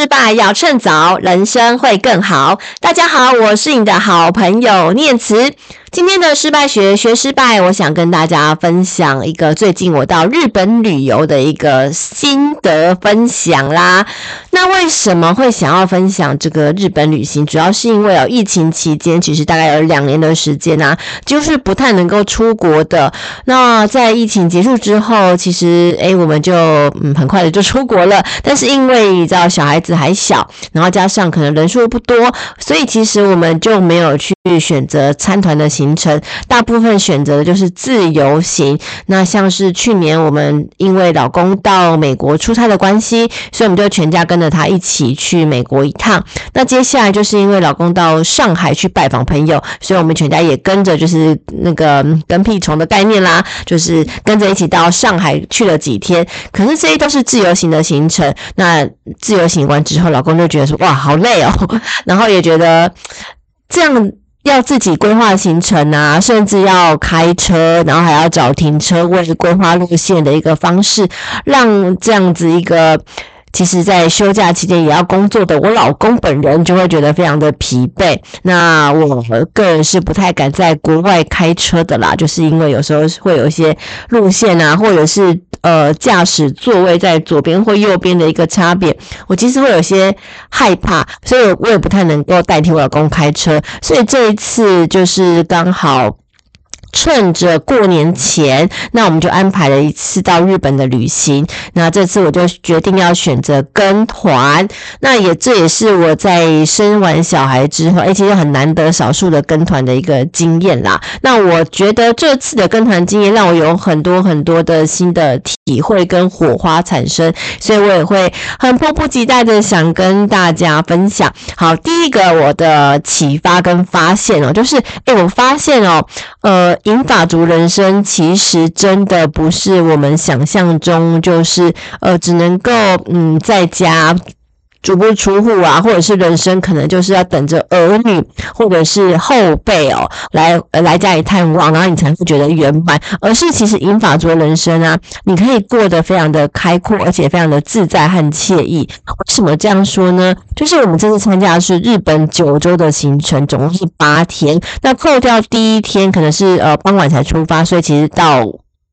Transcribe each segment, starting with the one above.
失败要趁早，人生会更好。大家好，我是你的好朋友念慈。今天的失败学学失败，我想跟大家分享一个最近我到日本旅游的一个心得分享啦。那为什么会想要分享这个日本旅行？主要是因为哦，疫情期间其实大概有两年的时间啊，就是不太能够出国的。那在疫情结束之后，其实诶，我们就嗯很快的就出国了。但是因为你知道小孩子还小，然后加上可能人数不多，所以其实我们就没有去选择参团的行程大部分选择的就是自由行。那像是去年我们因为老公到美国出差的关系，所以我们就全家跟着他一起去美国一趟。那接下来就是因为老公到上海去拜访朋友，所以我们全家也跟着，就是那个跟屁虫的概念啦，就是跟着一起到上海去了几天。可是这些都是自由行的行程。那自由行完之后，老公就觉得说：“哇，好累哦。” 然后也觉得这样。要自己规划行程啊，甚至要开车，然后还要找停车位、规划路线的一个方式，让这样子一个。其实，在休假期间也要工作的我老公本人就会觉得非常的疲惫。那我个人是不太敢在国外开车的啦，就是因为有时候会有一些路线啊，或者是呃驾驶座位在左边或右边的一个差别，我其实会有些害怕，所以我也不太能够代替我老公开车。所以这一次就是刚好。趁着过年前，那我们就安排了一次到日本的旅行。那这次我就决定要选择跟团。那也这也是我在生完小孩之后，哎，其实很难得少数的跟团的一个经验啦。那我觉得这次的跟团经验让我有很多很多的新的体会跟火花产生，所以我也会很迫不及待的想跟大家分享。好，第一个我的启发跟发现哦，就是哎，我发现哦，呃。银发族人生其实真的不是我们想象中，就是呃，只能够嗯在家。足不出户啊，或者是人生可能就是要等着儿女或者是后辈哦来来家里探望，然后你才会觉得圆满。而是其实银法族的人生啊，你可以过得非常的开阔，而且非常的自在和惬意。为什么这样说呢？就是我们这次参加的是日本九州的行程，总共是八天。那扣掉第一天可能是呃傍晚才出发，所以其实到。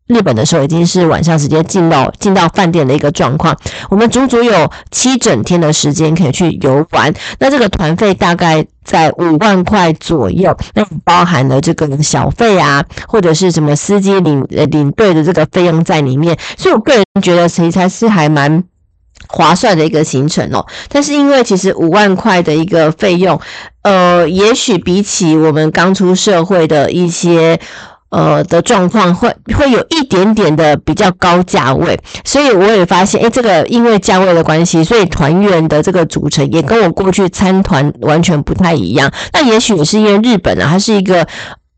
日本的时候已经是晚上时间，进到进到饭店的一个状况。我们足足有七整天的时间可以去游玩。那这个团费大概在五万块左右，那包含了这个小费啊，或者是什么司机领领队的这个费用在里面。所以我个人觉得其实才是还蛮划算的一个行程哦。但是因为其实五万块的一个费用，呃，也许比起我们刚出社会的一些。呃的状况会会有一点点的比较高价位，所以我也发现，诶，这个因为价位的关系，所以团员的这个组成也跟我过去参团完全不太一样。那也许也是因为日本啊，它是一个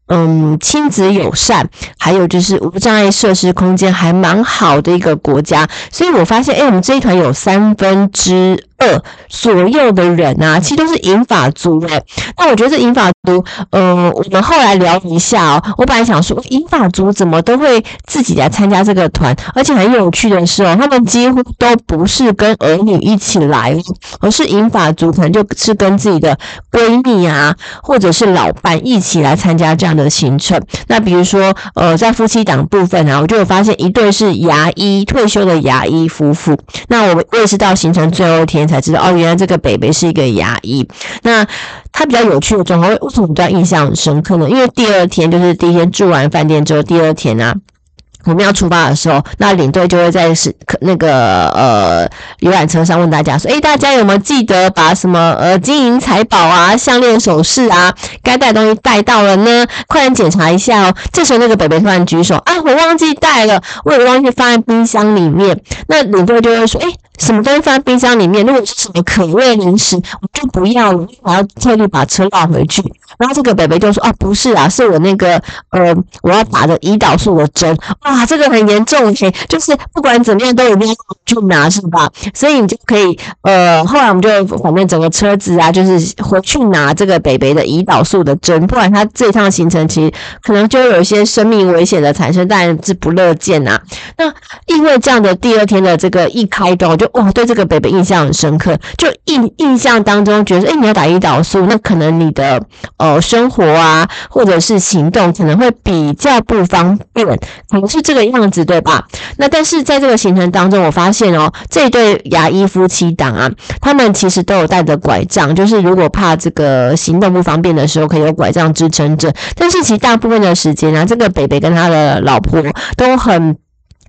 嗯亲子友善，还有就是无障碍设施空间还蛮好的一个国家，所以我发现，诶，我们这一团有三分之二左右的人啊，其实都是银发族诶。那我觉得这银发族，呃，我们后来聊一下哦。我本来想说，银发族怎么都会自己来参加这个团，而且很有趣的是哦，他们几乎都不是跟儿女一起来，而是银发族可能就是跟自己的闺蜜啊，或者是老伴一起来参加这样的行程。那比如说，呃，在夫妻档部分啊，我就有发现一对是牙医退休的牙医夫妇。那我我也是到行程最后一天。才知道哦，原来这个北北是一个牙医。那他比较有趣的状况，为什么比较印象很深刻呢？因为第二天就是第一天住完饭店之后，第二天啊。我们要出发的时候，那领队就会在是那个呃游览车上问大家说：“诶，大家有没有记得把什么呃金银财宝啊、项链首饰啊，该带的东西带到了呢？快点检查一下哦。”这时候那个北北突然举手：“啊，我忘记带了，我有忘记放在冰箱里面。”那领队就会说：“诶，什么东西放在冰箱里面？如果是什么可乐零食，我就不要了，我要特地把车拉回去。”然后这个北北就说：“啊，不是啊，是我那个呃，我要打的胰岛素的针。”哇，这个很严重，就是不管怎么样都一定要去拿，是吧？所以你就可以呃，后来我们就反正整个车子啊，就是回去拿这个北北的胰岛素的针，不然他这一趟行程其实可能就有一些生命危险的产生，当然是不乐见呐。那因为这样的第二天的这个一开端，就哇，对这个北北印象很深刻，就印印象当中觉得，哎，你要打胰岛素，那可能你的呃生活啊，或者是行动可能会比较不方便，可能是这个样子，对吧？那但是在这个行程当中，我发现哦，这一对牙医夫妻档啊，他们其实都有带着拐杖，就是如果怕这个行动不方便的时候，可以有拐杖支撑着。但是其实大部分的时间啊，这个北北跟他的老婆都很。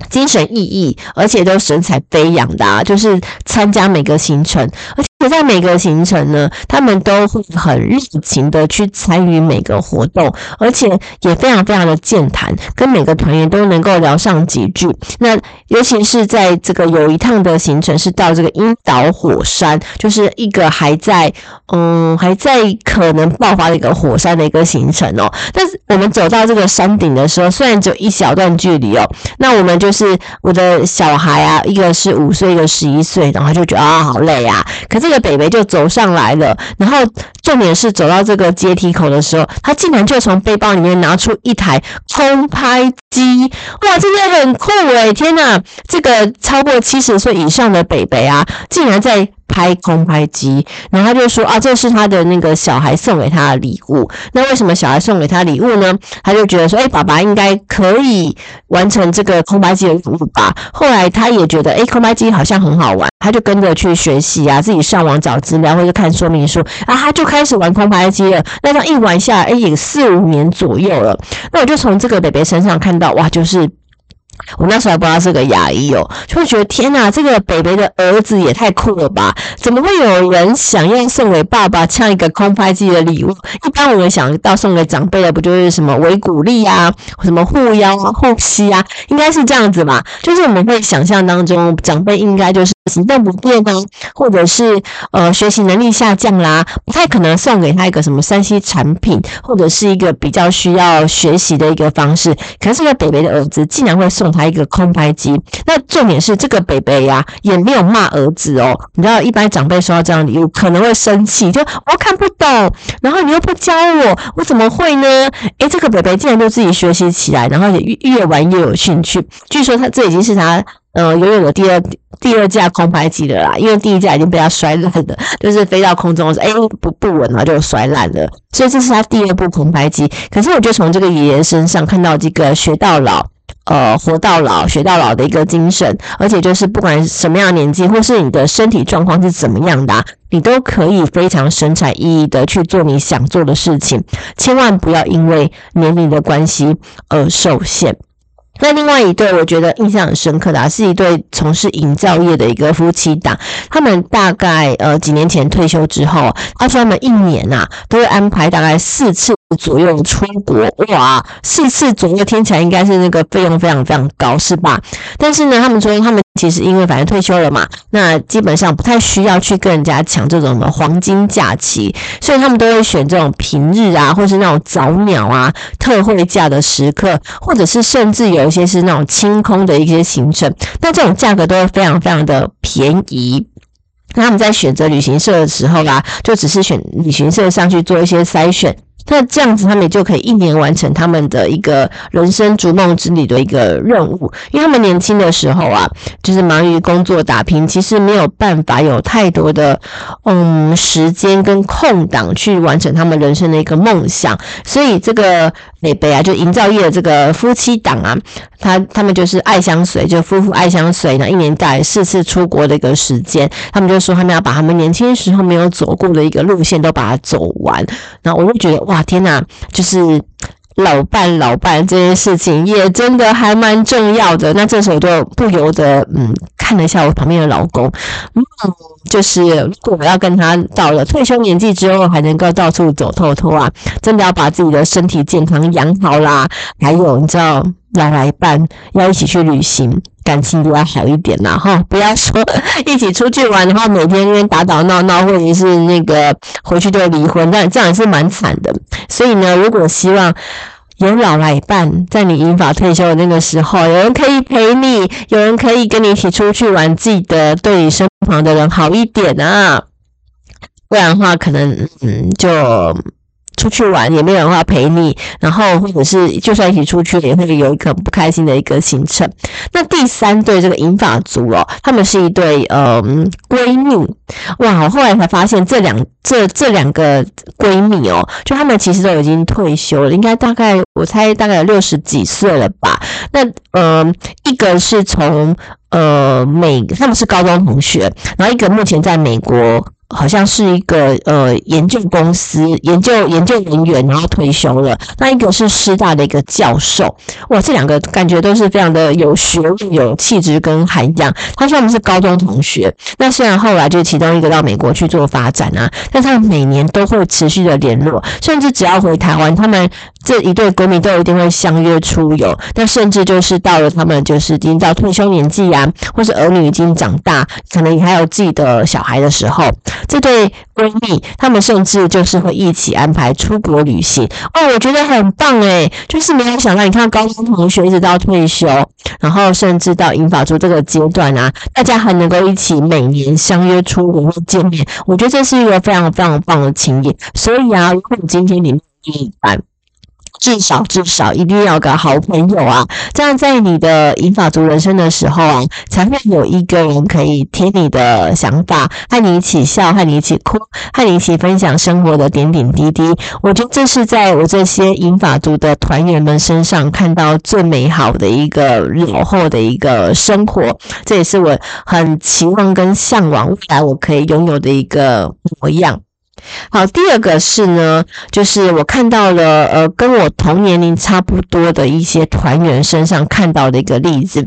精神奕奕，而且都神采飞扬的啊，就是参加每个行程，而且在每个行程呢，他们都会很热情的去参与每个活动，而且也非常非常的健谈，跟每个团员都能够聊上几句。那尤其是在这个有一趟的行程是到这个樱岛火山，就是一个还在嗯还在可能爆发的一个火山的一个行程哦。但是我们走到这个山顶的时候，虽然只有一小段距离哦，那我们就。就是我的小孩啊，一个是五岁，一个十一岁，然后就觉得啊，好累啊。可这个北北就走上来了，然后重点是走到这个阶梯口的时候，他竟然就从背包里面拿出一台空拍机，哇，真的很酷诶，天呐，这个超过七十岁以上的北北啊，竟然在。拍空拍机，然后他就说啊，这是他的那个小孩送给他的礼物。那为什么小孩送给他礼物呢？他就觉得说，哎，爸爸应该可以完成这个空拍机的任务吧。后来他也觉得，哎，空拍机好像很好玩，他就跟着去学习啊，自己上网找资料或者看说明书啊，他就开始玩空拍机了。那他一玩下来，哎，也四五年左右了。那我就从这个北北身上看那，哇，就是。我那时候还不知道是个牙医哦，就会觉得天哪，这个北北的儿子也太酷了吧？怎么会有人想要送给爸爸这样一个空拍机的礼物？一般我们想到送给长辈的，不就是什么维骨力啊，什么护腰啊、护膝啊，应该是这样子嘛？就是我们会想象当中，长辈应该就是行动不便啊，或者是呃学习能力下降啦，不太可能送给他一个什么 3C 产品，或者是一个比较需要学习的一个方式。可是这个北北的儿子竟然会送。还一个空拍机，那重点是这个北北呀，也没有骂儿子哦。你知道，一般长辈收到这样礼物可能会生气，就我看不懂，然后你又不教我，我怎么会呢？诶，这个北北竟然就自己学习起来，然后也越玩越有兴趣。据说他这已经是他呃拥有的第二第二架空拍机了啦，因为第一架已经被他摔烂了，就是飞到空中时候，诶不不稳了就摔烂了，所以这是他第二部空拍机。可是我就从这个爷爷身上看到这个学到老。呃，活到老学到老的一个精神，而且就是不管什么样的年纪，或是你的身体状况是怎么样的，你都可以非常神采奕奕的去做你想做的事情，千万不要因为年龄的关系而受限。那另外一对我觉得印象很深刻的啊，是一对从事营造业的一个夫妻档，他们大概呃几年前退休之后，他说他们一年呐都会安排大概四次。左右出国哇，四次左右听起来应该是那个费用非常非常高，是吧？但是呢，他们说他们其实因为反正退休了嘛，那基本上不太需要去跟人家抢这种的黄金假期，所以他们都会选这种平日啊，或是那种早鸟啊、特惠价的时刻，或者是甚至有一些是那种清空的一些行程，那这种价格都会非常非常的便宜。那他们在选择旅行社的时候啊，就只是选旅行社上去做一些筛选。那这样子，他们也就可以一年完成他们的一个人生逐梦之旅的一个任务。因为他们年轻的时候啊，就是忙于工作打拼，其实没有办法有太多的嗯时间跟空档去完成他们人生的一个梦想。所以这个北北啊，就营造业的这个夫妻档啊，他他们就是爱相随，就夫妇爱相随呢，一年带四次出国的一个时间，他们就说他们要把他们年轻时候没有走过的一个路线都把它走完。然后我就觉得。哇，天呐，就是老伴老伴这件事情也真的还蛮重要的。那这时候就不由得嗯看了一下我旁边的老公，嗯，就是如果要跟他到了退休年纪之后还能够到处走透透啊，真的要把自己的身体健康养好啦。还有你知道，来来伴要一起去旅行。感情都要好一点呐，哈，不要说一起出去玩，然后每天打打闹闹，或者是那个回去就离婚，那这样也是蛮惨的。所以呢，如果希望有老来伴，在你银发退休的那个时候，有人可以陪你，有人可以跟你一起出去玩，记得对你身旁的人好一点啊，不然的话，可能嗯就。出去玩也没有人话陪你，然后或者是就算一起出去，也会有一个不开心的一个行程。那第三对这个银发族哦，他们是一对呃闺蜜哇！我后来才发现这两这这两个闺蜜哦，就他们其实都已经退休了，应该大概我猜大概六十几岁了吧。那呃一个是从呃美，他们是高中同学，然后一个目前在美国。好像是一个呃研究公司研究研究人员，然后退休了。那一个是师大的一个教授，哇，这两个感觉都是非常的有学问、有气质跟涵养。他说他们是高中同学，那虽然后来就其中一个到美国去做发展啊，但他们每年都会持续的联络，甚至只要回台湾，他们这一对闺蜜都一定会相约出游。那甚至就是到了他们就是已经到退休年纪啊，或是儿女已经长大，可能还有自己的小孩的时候。这对闺蜜，她们甚至就是会一起安排出国旅行哦，我觉得很棒诶，就是没有想到，你看高中同学一直到退休，然后甚至到银发族这个阶段啊，大家还能够一起每年相约出国或见面，我觉得这是一个非常非常棒的情谊。所以啊，如果你今天你另一半。至少至少一定要个好朋友啊，这样在你的银发族人生的时候啊，才会有一个人可以听你的想法，和你一起笑，和你一起哭，和你一起分享生活的点点滴滴。我觉得这是在我这些银发族的团员们身上看到最美好的一个老后的一个生活，这也是我很期望跟向往未来我可以拥有的一个模样。好，第二个是呢，就是我看到了，呃，跟我同年龄差不多的一些团员身上看到的一个例子。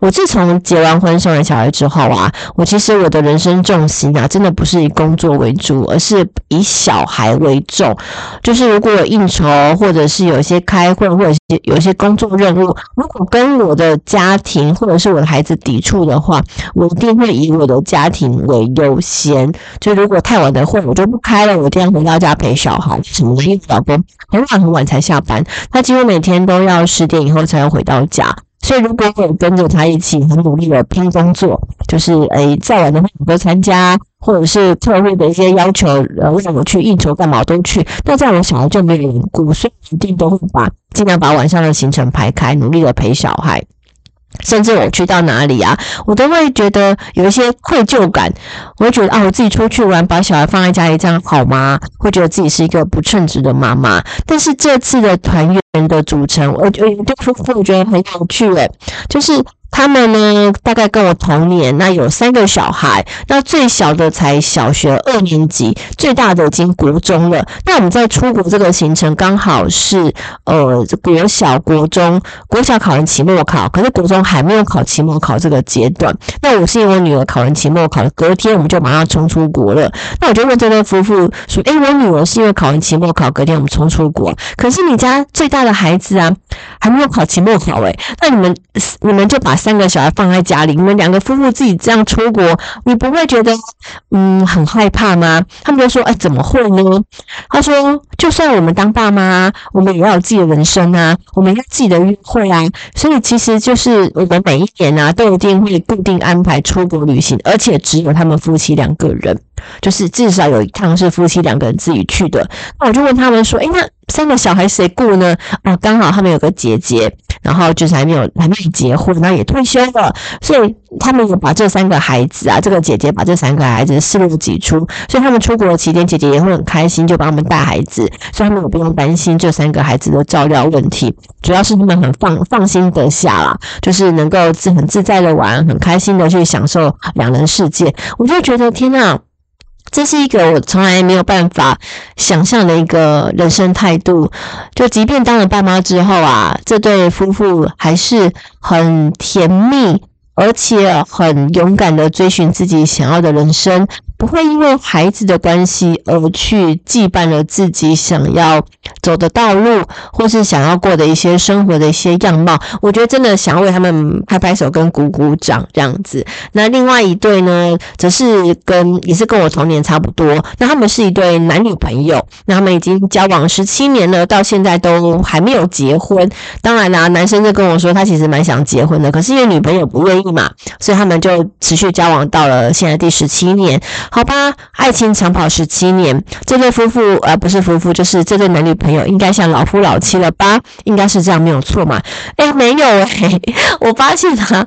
我自从结完婚、生完小孩之后啊，我其实我的人生重心啊，真的不是以工作为主，而是以小孩为重。就是如果有应酬，或者是有一些开会，或者有一些工作任务，如果跟我的家庭或者是我的孩子抵触的话，我一定会以我的家庭为优先。就如果太晚的会，我就不开。了，我这样回到家陪小孩什么的，因为老公很晚很晚才下班，他几乎每天都要十点以后才会回到家。所以如果我跟着他一起很努力的拼工作，就是诶再晚的话我都参加，或者是特别的一些要求，呃让我去应酬干嘛都去。那这样我小孩就没有人顾，所以一定都会把尽量把晚上的行程排开，努力的陪小孩。甚至我去到哪里啊，我都会觉得有一些愧疚感。我会觉得啊，我自己出去玩，把小孩放在家里，这样好吗？会觉得自己是一个不称职的妈妈。但是这次的团员的组成，我觉得我觉得很有趣诶，就是。他们呢，大概跟我同年，那有三个小孩，那最小的才小学二年级，最大的已经国中了。那我们在出国这个行程刚好是呃国小、国中，国小考完期末考，可是国中还没有考期末考这个阶段。那我是因为我女儿考完期末考，隔天我们就马上冲出国了。那我就问这对夫妇说：“诶，我女儿是因为考完期末考，隔天我们冲出国，可是你家最大的孩子啊，还没有考期末考诶，那你们你们就把。”三个小孩放在家里，你们两个夫妇自己这样出国，你不会觉得嗯很害怕吗？他们就说：“哎，怎么会呢？”他说：“就算我们当爸妈，我们也要有自己的人生啊，我们要自己的约会啊。所以其实就是我们每一年啊，都一定会固定安排出国旅行，而且只有他们夫妻两个人，就是至少有一趟是夫妻两个人自己去的。那我就问他们说：“哎，那三个小孩谁顾呢？”啊，刚好他们有个姐姐。然后就是还没有还没有结婚，然后也退休了，所以他们有把这三个孩子啊，这个姐姐把这三个孩子视如己出，所以他们出国的期间，姐姐也会很开心，就帮他们带孩子，所以他们也不用担心这三个孩子的照料问题，主要是他们很放放心得下啦，就是能够自很自在的玩，很开心的去享受两人世界，我就觉得天呐。这是一个我从来没有办法想象的一个人生态度。就即便当了爸妈之后啊，这对夫妇还是很甜蜜，而且很勇敢的追寻自己想要的人生。不会因为孩子的关系而去羁绊了自己想要走的道路，或是想要过的一些生活的一些样貌。我觉得真的想要为他们拍拍手跟鼓鼓掌这样子。那另外一对呢，则是跟也是跟我同年差不多。那他们是一对男女朋友，那他们已经交往十七年了，到现在都还没有结婚。当然啦，男生就跟我说他其实蛮想结婚的，可是因为女朋友不愿意嘛，所以他们就持续交往到了现在第十七年。好吧，爱情长跑十七年，这对夫妇呃不是夫妇，就是这对男女朋友应该像老夫老妻了吧？应该是这样没有错嘛？诶，没有诶，我发现啊，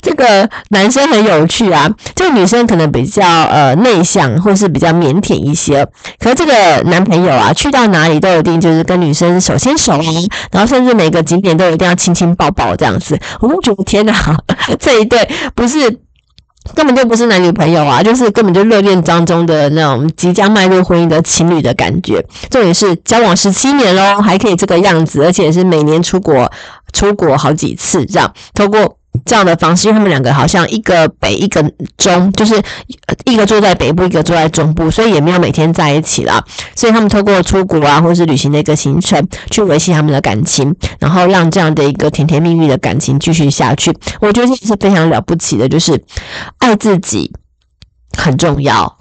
这个男生很有趣啊，这个女生可能比较呃内向或是比较腼腆一些，可是这个男朋友啊，去到哪里都一定就是跟女生手牵手啊，然后甚至每个景点都一定要亲亲抱抱这样子，我们觉得天哪，这一对不是。根本就不是男女朋友啊，就是根本就热恋当中的那种即将迈入婚姻的情侣的感觉。重点是交往十七年喽，还可以这个样子，而且是每年出国出国好几次这样，透过。这样的方式，因为他们两个好像一个北一个中，就是一个住在北部，一个住在中部，所以也没有每天在一起了。所以他们透过出国啊，或是旅行的一个行程，去维系他们的感情，然后让这样的一个甜甜蜜蜜的感情继续下去。我觉得这是非常了不起的，就是爱自己很重要，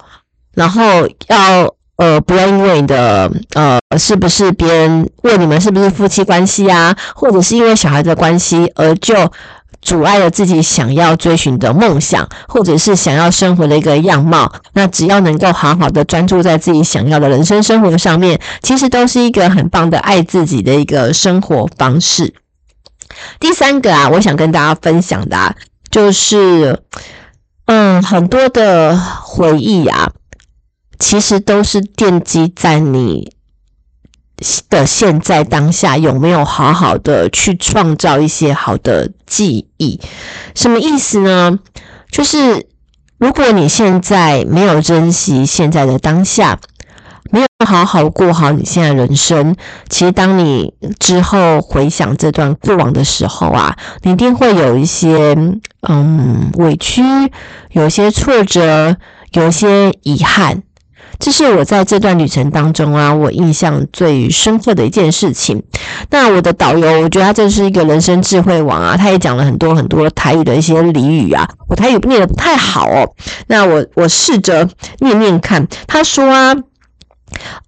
然后要呃不要因为你的呃是不是别人问你们是不是夫妻关系啊，或者是因为小孩的关系而就。阻碍了自己想要追寻的梦想，或者是想要生活的一个样貌。那只要能够好好的专注在自己想要的人生生活上面，其实都是一个很棒的爱自己的一个生活方式。第三个啊，我想跟大家分享的啊，就是，嗯，很多的回忆啊，其实都是奠基在你。的现在当下有没有好好的去创造一些好的记忆？什么意思呢？就是如果你现在没有珍惜现在的当下，没有好好过好你现在人生，其实当你之后回想这段过往的时候啊，你一定会有一些嗯委屈，有些挫折，有些遗憾。这是我在这段旅程当中啊，我印象最深刻的一件事情。那我的导游，我觉得他真是一个人生智慧王啊，他也讲了很多很多台语的一些俚语啊。我台语念得不太好哦，那我我试着念念看。他说啊，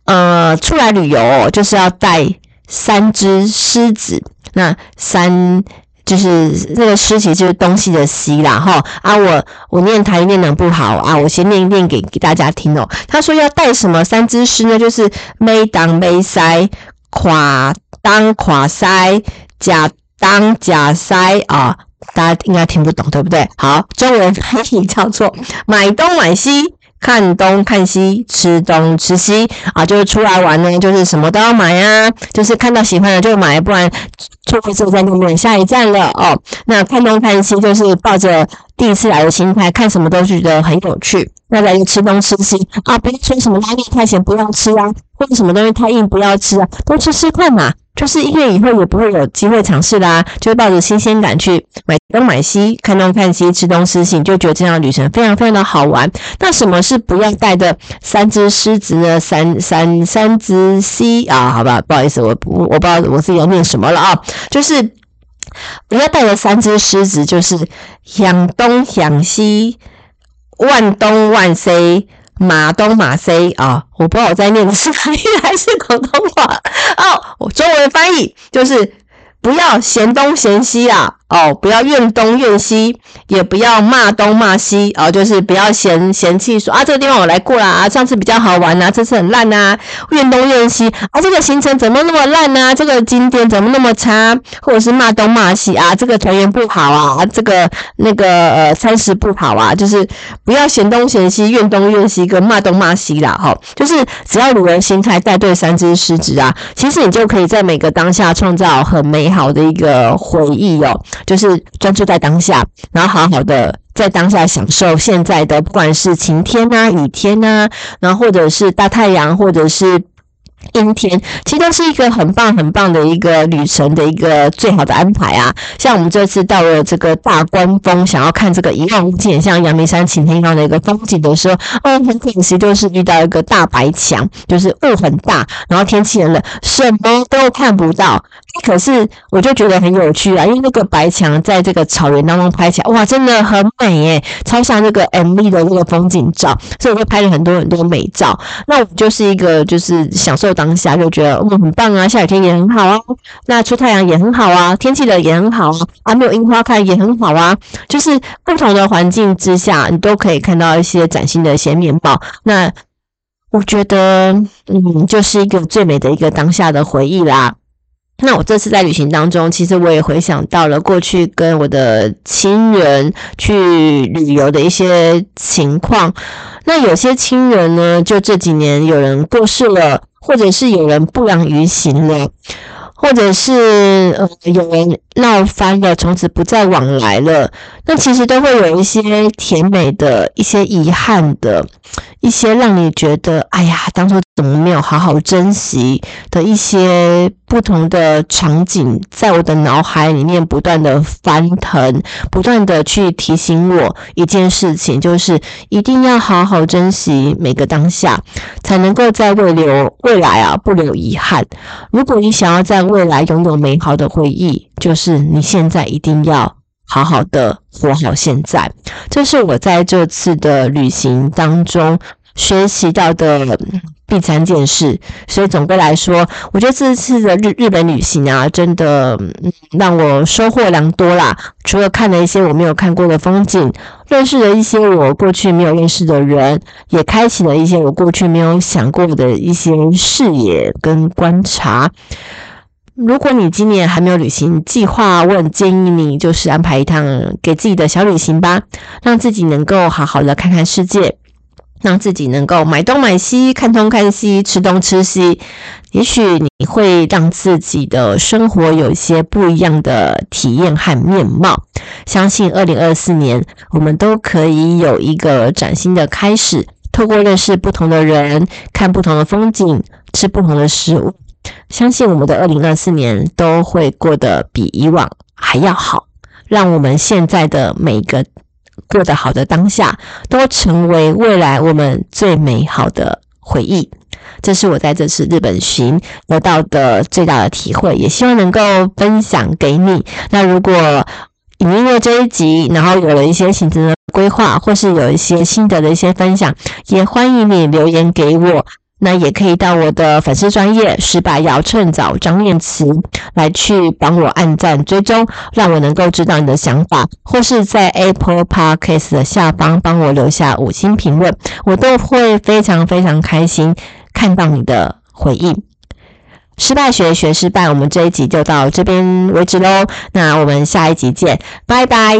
呃，出来旅游，就是要带三只狮子，那三。就是那个诗，其实就是东西的西啦，哈啊，我我念台语念得不好啊，我先念一念给给大家听哦。他说要带什么三只狮呢？就是没当没塞，垮当垮塞，假当假塞啊，大家应该听不懂对不对？好，中文翻译叫做买东买西。看东看西，吃东吃西啊，就是出来玩呢，就是什么都要买啊，就是看到喜欢的就买，不然错过这站就没有下一站了哦。那看东看西就是抱着第一次来的心态，看什么都觉得很有趣。那来就吃东吃西啊，不要说什么拉面太咸不要吃啊，或者什么东西太硬不要吃啊，多吃吃看嘛。就是因为以后也不会有机会尝试啦，就抱着新鲜感去买东买西，看东看西，吃东吃西，就觉得这样旅程非常非常的好玩。那什么是不要带的三只狮子呢？三三三只西啊，好吧，不好意思，我我我不知道我自己要念什么了啊，就是不要带的三只狮子，就是向东向西，万东万西。马东马西啊，我不知道我在念的是台语还是广东话哦。我中文翻译就是不要嫌东嫌西啊。哦，不要怨东怨西，也不要骂东骂西哦，就是不要嫌嫌弃说啊，这个地方我来过了啊，上次比较好玩呐，这次很烂呐，怨东怨西啊，这个行程怎么那么烂呐？这个景点怎么那么差？或者是骂东骂西啊，这个团员不好啊，这个那个呃餐食不好啊，就是不要嫌东嫌西，怨东怨西跟骂东骂西啦，哈，就是只要鲁人心态带对三只狮子啊，其实你就可以在每个当下创造很美好好的一个回忆哦。就是专注在当下，然后好好的在当下享受现在的，不管是晴天啊、雨天啊，然后或者是大太阳，或者是阴天，其实都是一个很棒很棒的一个旅程的一个最好的安排啊！像我们这次到了这个大关峰，想要看这个一望无际，像阳明山擎天岗的一个风景的时候，哦，很可惜就是遇到一个大白墙，就是雾很大，然后天气很冷，什么都看不到。可是我就觉得很有趣啊，因为那个白墙在这个草原当中拍起来，哇，真的很美耶，超像那个 MV 的那个风景照，所以我就拍了很多很多美照。那我就是一个就是享受当下，就觉得嗯很棒啊，下雨天也很好啊，那出太阳也很好啊，天气冷也很好啊，啊没有樱花看也很好啊，就是不同的环境之下，你都可以看到一些崭新的一些面貌。那我觉得嗯，就是一个最美的一个当下的回忆啦。那我这次在旅行当中，其实我也回想到了过去跟我的亲人去旅游的一些情况。那有些亲人呢，就这几年有人过世了，或者是有人不良于行了，或者是呃有人闹翻了，从此不再往来了。那其实都会有一些甜美的一些遗憾的。一些让你觉得，哎呀，当初怎么没有好好珍惜的一些不同的场景，在我的脑海里面不断的翻腾，不断的去提醒我一件事情，就是一定要好好珍惜每个当下，才能够在未留未来啊不留遗憾。如果你想要在未来拥有美好的回忆，就是你现在一定要。好好的活好现在，这是我在这次的旅行当中学习到的第三件事。所以总归来说，我觉得这次的日日本旅行啊，真的让我收获良多啦。除了看了一些我没有看过的风景，认识了一些我过去没有认识的人，也开启了一些我过去没有想过的一些视野跟观察。如果你今年还没有旅行计划，我很建议你就是安排一趟给自己的小旅行吧，让自己能够好好的看看世界，让自己能够买东买西，看东看西，吃东吃西。也许你会让自己的生活有一些不一样的体验和面貌。相信二零二四年我们都可以有一个崭新的开始，透过认识不同的人，看不同的风景，吃不同的食物。相信我们的二零二四年都会过得比以往还要好，让我们现在的每一个过得好的当下，都成为未来我们最美好的回忆。这是我在这次日本行得到的最大的体会，也希望能够分享给你。那如果你因为这一集，然后有了一些行程的规划，或是有一些心得的一些分享，也欢迎你留言给我。那也可以到我的粉丝专业失败要趁早张念慈来去帮我按赞追踪，让我能够知道你的想法，或是在 Apple Podcast 的下方帮我留下五星评论，我都会非常非常开心看到你的回应。失败学学失败，我们这一集就到这边为止喽，那我们下一集见，拜拜。